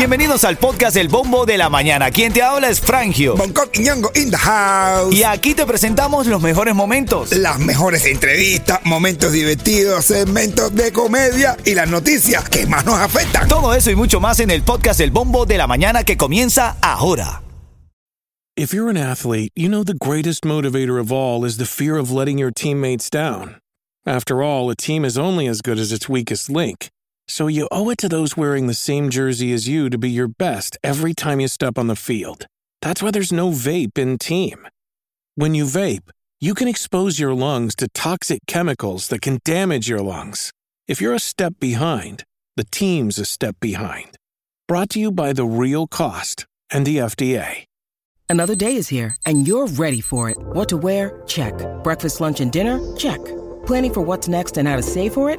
Bienvenidos al podcast El Bombo de la Mañana. Quien te habla es Frangio. Bangkok y Ñongo in the house. Y aquí te presentamos los mejores momentos. Las mejores entrevistas, momentos divertidos, segmentos de comedia y las noticias que más nos afectan. Todo eso y mucho más en el podcast El Bombo de la Mañana que comienza ahora. If you're an athlete, you know the greatest motivator of all is the fear of letting your teammates down. After all, a team is only as good as its weakest link. So you owe it to those wearing the same jersey as you to be your best every time you step on the field. That's why there's no vape in team. When you vape, you can expose your lungs to toxic chemicals that can damage your lungs. If you're a step behind, the team's a step behind. Brought to you by The Real Cost and the FDA. Another day is here, and you're ready for it. What to wear? Check. Breakfast, lunch, and dinner? Check. Planning for what's next and how to save for it?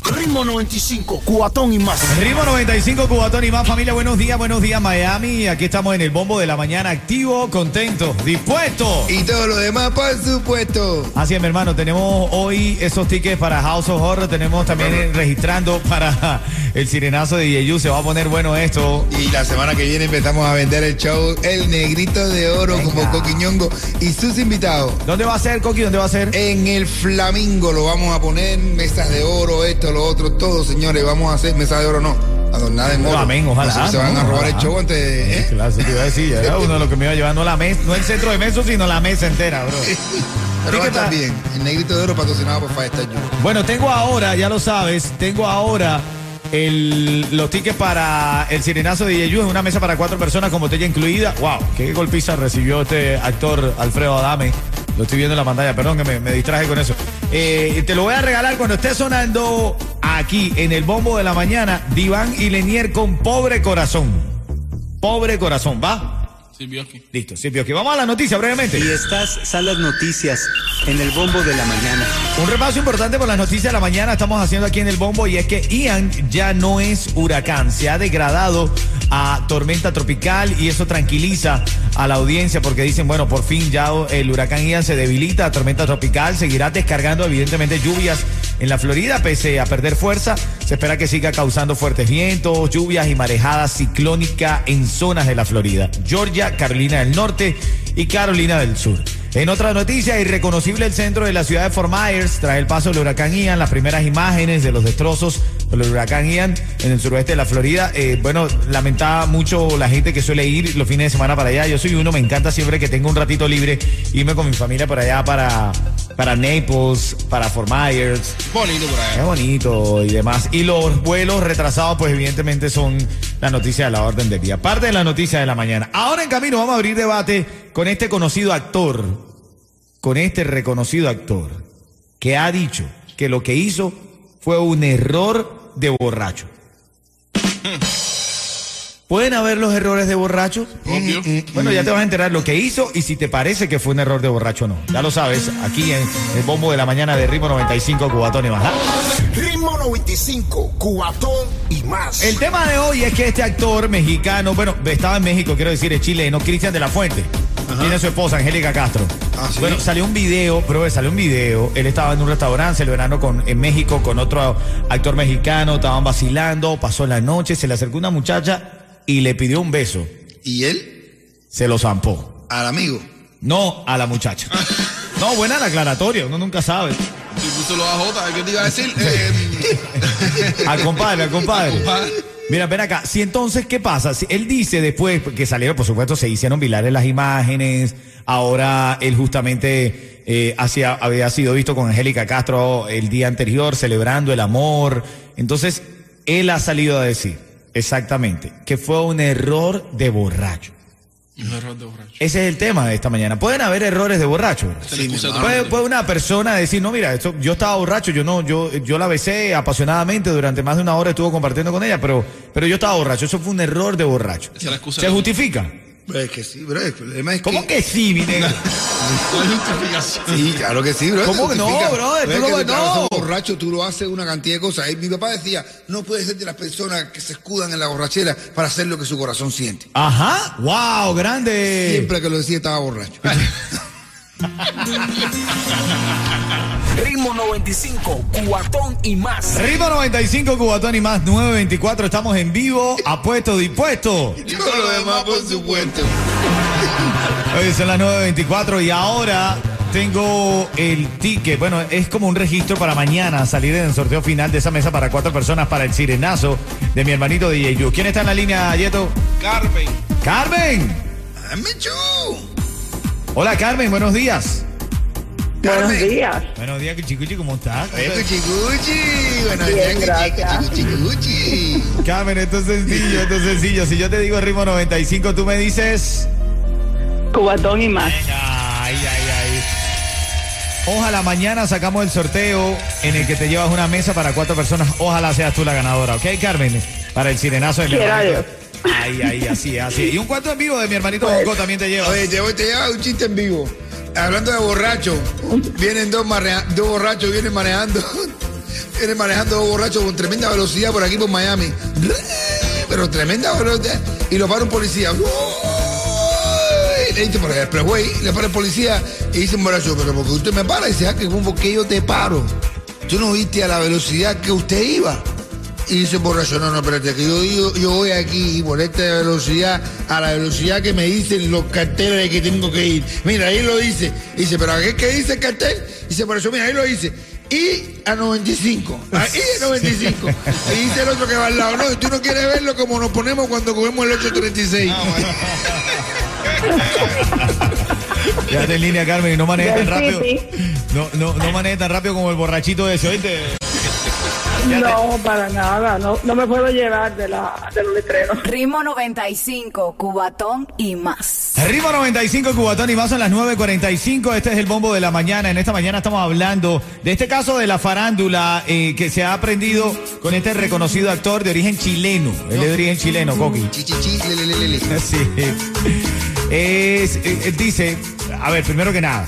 Ritmo 95, cuatón y más. Ritmo 95, Cubatón y más familia. Buenos días, buenos días Miami. Aquí estamos en el bombo de la mañana, activo, contento, dispuesto. Y todo lo demás, por supuesto. Así es, mi hermano. Tenemos hoy esos tickets para House of Horror. Tenemos también registrando para el sirenazo de Yeyu. Se va a poner bueno esto. Y la semana que viene empezamos a vender el show El Negrito de Oro Venga. como Coquiñongo y sus invitados. ¿Dónde va a ser, Coqui? ¿Dónde va a ser? En el Flamingo lo vamos a poner, mesas de oro, esto, lo otro, todo, señores. Vamos a hacer mesas de oro, no, adornadas en oro. Amén, ojalá, No sé si se van a no, robar el ojalá. show antes de... ¿eh? Claro, eso te iba a decir. Era uno de los que me iba llevando la mesa, no el centro de mesa, sino la mesa entera, bro. Pero va a. El Negrito de Oro patrocinado por Junior. Bueno, tengo ahora, ya lo sabes, tengo ahora el- los tickets para el sirenazo de Yeyu. Es una mesa para cuatro personas con botella incluida. ¡Wow! ¿Qué golpiza recibió este actor Alfredo Adame? Lo estoy viendo en la pantalla, perdón que me, me distraje con eso. Eh, te lo voy a regalar cuando esté sonando aquí en el bombo de la mañana. Diván y Lenier con Pobre Corazón. Pobre Corazón, ¿va? Listo, sí, que Vamos a la noticia brevemente. Y estas son las noticias en el bombo de la mañana. Un repaso importante por las noticias de la mañana estamos haciendo aquí en el bombo y es que Ian ya no es huracán, se ha degradado a tormenta tropical y eso tranquiliza a la audiencia porque dicen, bueno, por fin ya el huracán Ian se debilita a tormenta tropical, seguirá descargando evidentemente lluvias en la Florida pese a perder fuerza, se espera que siga causando fuertes vientos, lluvias y marejadas ciclónica en zonas de la Florida, Georgia, Carolina del Norte y Carolina del Sur. En otra noticia, irreconocible el centro de la ciudad de Fort Myers tras el paso del huracán Ian, las primeras imágenes de los destrozos del huracán Ian en el suroeste de la Florida. Eh, bueno, lamentaba mucho la gente que suele ir los fines de semana para allá. Yo soy uno, me encanta siempre que tengo un ratito libre irme con mi familia para allá, para, para Naples, para Fort Myers. Bonito por Es ahí. bonito y demás. Y los vuelos retrasados, pues evidentemente son la noticia de la orden del día. Parte de la noticia de la mañana. Ahora en camino vamos a abrir debate con este conocido actor, con este reconocido actor, que ha dicho que lo que hizo fue un error de borracho. ¿Pueden haber los errores de borracho? Obvio. Bueno, ya te vas a enterar lo que hizo y si te parece que fue un error de borracho o no. Ya lo sabes, aquí en el bombo de la mañana de Ritmo 95 Cubatón y más. ¿ah? Ritmo 95, cuatón y más. El tema de hoy es que este actor mexicano, bueno, estaba en México, quiero decir, es chileno, Cristian de la Fuente. Tiene a su esposa, Angélica Castro. Ah, ¿sí? Bueno, salió un video, pero salió un video. Él estaba en un restaurante celebrando con, en México con otro actor mexicano, estaban vacilando, pasó la noche, se le acercó una muchacha y le pidió un beso. Y él, Se lo zampó. al amigo. No a la muchacha. No, buena la aclaratoria, uno nunca sabe. Si puso los AJ, ¿qué te iba a decir? Eh, Al compadre, al compadre. compadre. Mira, ven acá. Si entonces, ¿qué pasa? Si él dice después que salieron, por supuesto, se hicieron virales las imágenes. Ahora él justamente eh, había sido visto con Angélica Castro el día anterior celebrando el amor. Entonces, él ha salido a decir exactamente que fue un error de borracho. Un error de borracho. Ese es el tema de esta mañana. Pueden haber errores de borracho. el Puede, puede una persona decir, no, mira, esto, yo estaba borracho, yo no, yo, yo la besé apasionadamente durante más de una hora estuvo compartiendo con ella, pero, pero yo estaba borracho. Eso fue un error de borracho. Esa es la excusa ¿Se de- justifica? Pues que sí, bro. El problema es ¿Cómo que. que sí, mi negro? No hay justificación. Sí, claro que sí, bro. ¿Cómo que no, brother? Tú Es no- que no. estás borracho, tú lo haces una cantidad de cosas. Y mi papá decía, no puede ser de las personas que se escudan en la borrachera para hacer lo que su corazón siente. Ajá. Wow, grande. Siempre que lo decía estaba borracho. Ritmo 95, cuatón y más. Ritmo 95, Cubatón y más 924. Estamos en vivo, apuesto, dispuesto. Y todo lo demás, por supuesto. Hoy son las 9.24 y ahora tengo el ticket. Bueno, es como un registro para mañana salir en el sorteo final de esa mesa para cuatro personas para el sirenazo de mi hermanito DJ Yu. ¿Quién está en la línea, Yeto? Carmen. ¡Carmen! ¡Dame chu! Hola, Carmen, buenos días. Buenos días. Buenos días, Chicuchi, ¿cómo estás? Cuchicuchi. Buenos Bien, días, gracias. cuchicuchi. Carmen, esto es sencillo, esto es sencillo. Si yo te digo ritmo 95, tú me dices... Cubatón y más. Ay, ay, ay. Ojalá mañana sacamos el sorteo en el que te llevas una mesa para cuatro personas. Ojalá seas tú la ganadora, ¿ok, Carmen? Para el sirenazo de mi. Ay, ay, así, así. Y un cuarto en vivo de mi hermanito Bonco también te lleva. Oye, te te lleva un chiste en vivo. Hablando de borrachos, vienen dos, dos borrachos, vienen manejando, vienen manejando dos borrachos con tremenda velocidad por aquí por Miami. Pero tremenda velocidad. Y lo para un policía. Le dice el expressway, le para el policía y dice un borracho, pero porque usted me para, y dice, ah, que yo te paro. Tú no viste a la velocidad que usted iba. Y dice borracho, no, no, espérate, que yo, yo, yo voy aquí por esta velocidad, a la velocidad que me dicen los carteles de que tengo que ir. Mira, ahí lo dice. Dice, pero ¿qué, qué dice el cartel? Dice, por eso, mira, ahí lo dice. Y a 95. Ahí a 95. Y dice el otro que va al lado. No, tú no quieres verlo como nos ponemos cuando cogemos el 836. Quédate en línea, Carmen, y no manejes tan rápido. No, no, no manejes tan rápido como el borrachito ese, ¿oíste? No, para nada. No, no me puedo llevar de, la, de los letreros. Ritmo 95, Cubatón y más. Ritmo 95, Cubatón y más son las 9.45. Este es el bombo de la mañana. En esta mañana estamos hablando de este caso de la farándula eh, que se ha aprendido con este reconocido actor de origen chileno. Él es de origen chileno, Coqui. Sí. Es, eh, eh, dice, a ver, primero que nada,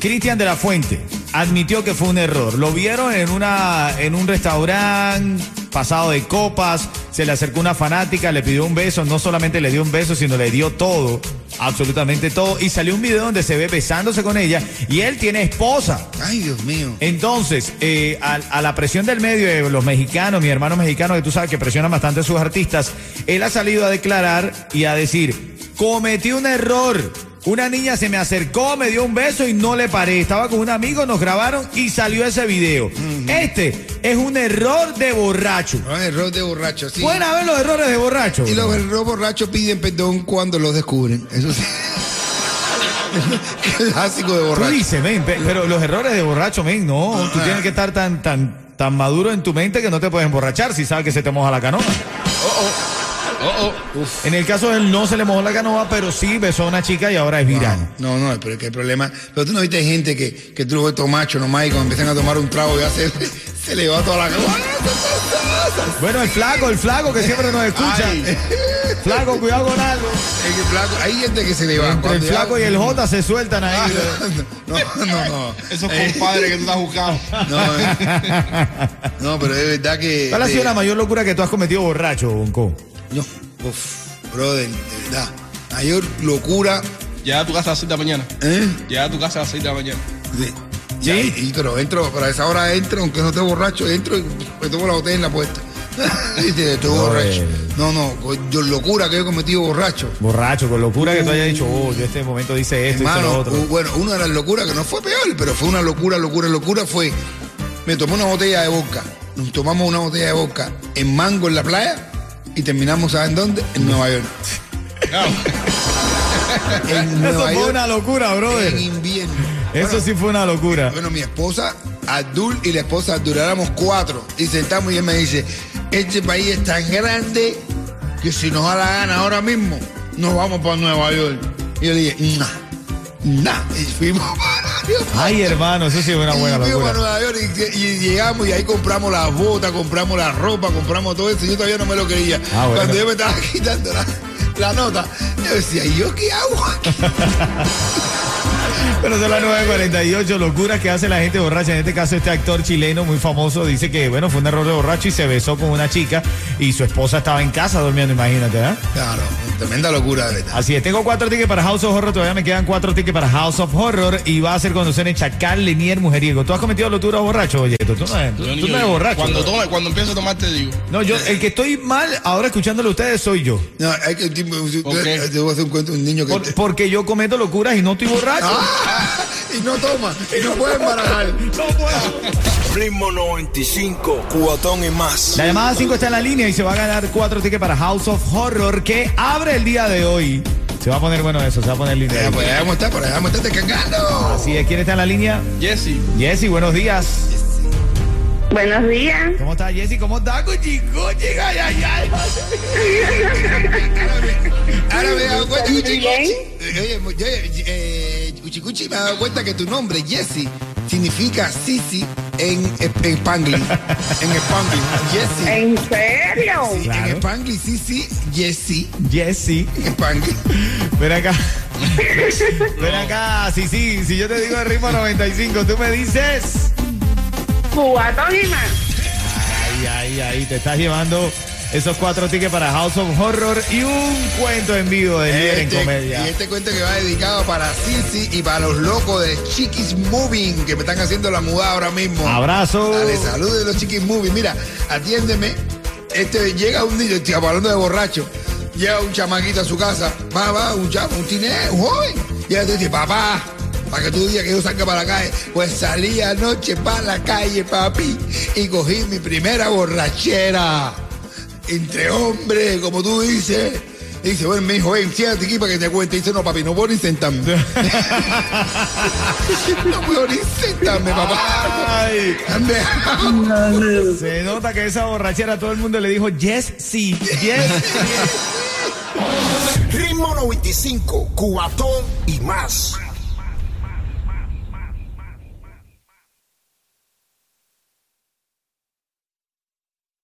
Cristian de la Fuente admitió que fue un error. Lo vieron en una en un restaurante pasado de copas, se le acercó una fanática, le pidió un beso, no solamente le dio un beso, sino le dio todo, absolutamente todo, y salió un video donde se ve besándose con ella y él tiene esposa. Ay, Dios mío. Entonces, eh, a, a la presión del medio de los mexicanos, mi hermano mexicano, que tú sabes que presionan bastante a sus artistas, él ha salido a declarar y a decir, cometí un error. Una niña se me acercó, me dio un beso y no le paré. Estaba con un amigo, nos grabaron y salió ese video. Este es un error de borracho. No, error de borracho, sí. Pueden haber los errores de borracho. Y los errores borrachos piden perdón cuando los descubren. Eso sí. Clásico de Tú borracho. dices, men, pe- pero los errores de borracho, men, no. Tú tienes que estar tan, tan, tan maduro en tu mente que no te puedes emborrachar si sabes que se te moja la canoa. Oh, oh. En el caso de él no se le mojó la canoa, pero sí besó a una chica y ahora es viral. No, no, pero es que el problema. Pero tú no viste gente que, que tú lo ves todo macho nomás y cuando empiezan a tomar un trago ya se, se le va toda la canoa. Bueno, el flaco, el flaco que siempre nos escucha. Ay. Flaco, cuidado con algo. Que flaco, hay gente que se le va. Entre el ya- flaco y el J se sueltan ahí. No, no, no. Esos compadres que tú estás buscando. No, eh. no, pero es verdad que. ¿Cuál ha sido de- la mayor locura que tú has cometido borracho, Bonco? No, uf, brother, de verdad. Mayor locura. Llega a tu casa a las 6 de la mañana. ¿Eh? Llega a tu casa a las 6 de la mañana. Sí. Ya, y, y- pero entro, pero a esa hora entro, aunque no esté borracho, entro y me tomo la botella en la puerta. y te estoy borracho. No, no, yo locura que he cometido borracho. Borracho, con locura que tú hayas dicho, oh, yo este momento dice esto, Hermano, lo otro. bueno, una de las locuras que no fue peor, pero fue una locura, locura, locura, fue. Me tomé una botella de vodka. Nos tomamos una botella de vodka en Mango en la playa y terminamos, ¿saben dónde? En Nueva York. en Eso fue York. una locura, brother. En invierno. Eso Bueno, sí fue una locura. Bueno, mi esposa, Abdul y la esposa Abdul, éramos cuatro. Y sentamos y él me dice, este país es tan grande que si nos da la gana ahora mismo, nos vamos para Nueva York. Y yo le dije, nah, nah. Y fuimos. Ay, hermano, eso sí fue una buena y fuimos a locura. Nueva York y, y llegamos y ahí compramos las botas, compramos la ropa, compramos todo eso. Yo todavía no me lo creía. Ah, bueno. Cuando yo me estaba quitando la, la nota, yo decía, ¿y yo qué hago aquí? Bueno, son las 9.48, locuras que hace la gente borracha. En este caso, este actor chileno muy famoso dice que, bueno, fue un error de borracho y se besó con una chica y su esposa estaba en casa durmiendo, imagínate, ¿eh? Claro, tremenda locura de verdad. Así es, tengo cuatro tickets para House of Horror, todavía me quedan cuatro tickets para House of Horror y va a ser cuando suene Chacal, Lenier, Mujeriego. ¿Tú has cometido locura borracho, oye? Tú, tú no eres, tú- Yo ni- tú no yo- eres borracho. Cuando, tome, cuando empiezo a tomar te digo. No, yo, el que estoy mal ahora escuchándolo a ustedes soy yo. No, hay que, te voy a hacer un cuento, un niño que... Por- te- porque yo cometo locuras y no estoy borracho. ¡Ah! Y no toma, y no puede embarajar. No puedo. Ritmo 95, cuatón y más. La llamada 5 está en la línea y se va a ganar cuatro tickets para House of Horror que abre el día de hoy. Se va a poner bueno eso, se va a poner lindo. Ya, pues ya está, por allá vamos a estar descargando. Así es, ¿quién está en la línea? Jesse. Jessy, buenos días. Buenos días. ¿Cómo está Jessy? ¿Cómo está, Cuchi? Cuchi, ay, ay, ay. Ahora me he dado cuenta. Oye, oye, eh, Cuchi Cuchi, me he dado cuenta que tu nombre, Jesse, significa Sisi en, en Spanglish. En Spanglish. Jesse. ¿En serio? Sí, Claro. En Spanglish, Sisi, Jesse. Jessy, En Spanglish. ven acá. Ven acá, sí, sí, si yo te digo el ritmo 95, tú me dices. Cubatón y más. Ay, ay, ay, te estás llevando esos cuatro tickets para House of Horror y un cuento en vivo de líder en Este- comedia. y este cuento que va dedicado para Sisi y para los locos de Chiquis Moving que me están haciendo la mudada ahora mismo. Abrazo. Dale, saludos de los Chiquis Moving. Mira, atiéndeme. Este, llega un niño, tío, hablando de borracho. Llega un chamaquito a su casa. Va, va, un chamo, un tine, un joven. Y te dice, papá, para que tú digas que yo salga para la calle. Pues salí anoche para la calle, papi, y cogí mi primera borrachera. Entre hombres, como tú dices. Y dice, bueno, me dijo, ven, siéntate aquí para que te cuente. Y dice, no, papi, no puedo ni sentarme. no puedo ni sentarme, papá. Ay, se nota que esa borrachera todo el mundo le dijo yes, sí, yes, sí. Ritmo 95, cuatón y más.